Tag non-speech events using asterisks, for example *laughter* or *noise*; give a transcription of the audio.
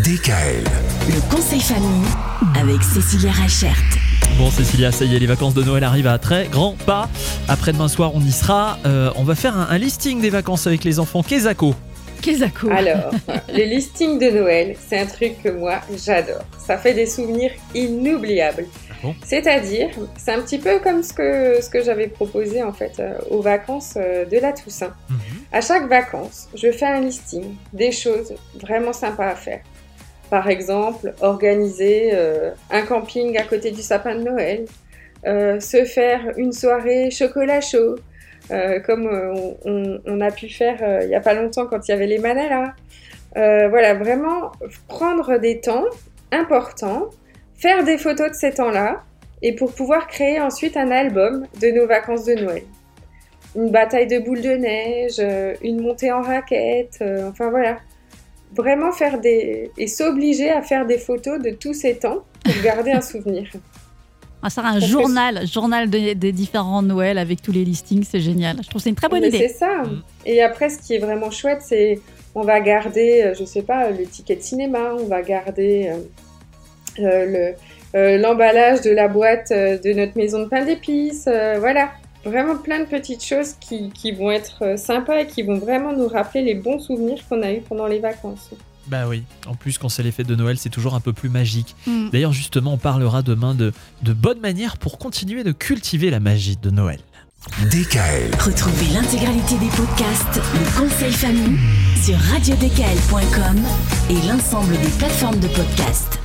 DKL. Le conseil famille avec Cécilia Rachert. Bon Cécilia, ça y est, les vacances de Noël arrivent à très grands pas. Après-demain soir, on y sera. Euh, on va faire un, un listing des vacances avec les enfants. Kezako. Kezako. Alors, *laughs* le listing de Noël, c'est un truc que moi, j'adore. Ça fait des souvenirs inoubliables. bon? C'est-à-dire, c'est un petit peu comme ce que, ce que j'avais proposé en fait euh, aux vacances euh, de la Toussaint. Mhm. À chaque vacances, je fais un listing des choses vraiment sympas à faire. Par exemple, organiser euh, un camping à côté du sapin de Noël, euh, se faire une soirée chocolat chaud, euh, comme on, a pu faire il n'y a pas longtemps quand il y avait les manalas. Voilà, vraiment prendre des temps importants, faire des photos de ces temps-là, et pour pouvoir créer ensuite un album de nos vacances de Noël. Une bataille de boules de neige, une montée en raquette, enfin voilà. Vraiment faire des... et s'obliger à faire des photos de tous ces temps pour garder un souvenir. *laughs* On va faire un Parce que journal, journal de- des différents Noëls avec tous les listings, c'est génial. Je trouve que c'est une très bonne Mais idée. C'est ça. Mm. Et après, ce qui est vraiment chouette, c'est on va garder, euh, je sais pas, le ticket de cinéma, on va garder euh, euh, le euh, l'emballage de la boîte de notre maison de pain d'épices, euh, voilà. Vraiment plein de petites choses qui, qui vont être euh, sympas et qui vont vraiment nous rappeler les bons souvenirs qu'on a eus pendant les vacances. Bah oui. En plus, quand c'est les fêtes de Noël, c'est toujours un peu plus magique. Mm. D'ailleurs, justement, on parlera demain de, de bonnes manières pour continuer de cultiver la magie de Noël. DKL. Retrouvez l'intégralité des podcasts Le conseil famille sur radiodkl.com et l'ensemble des plateformes de podcasts.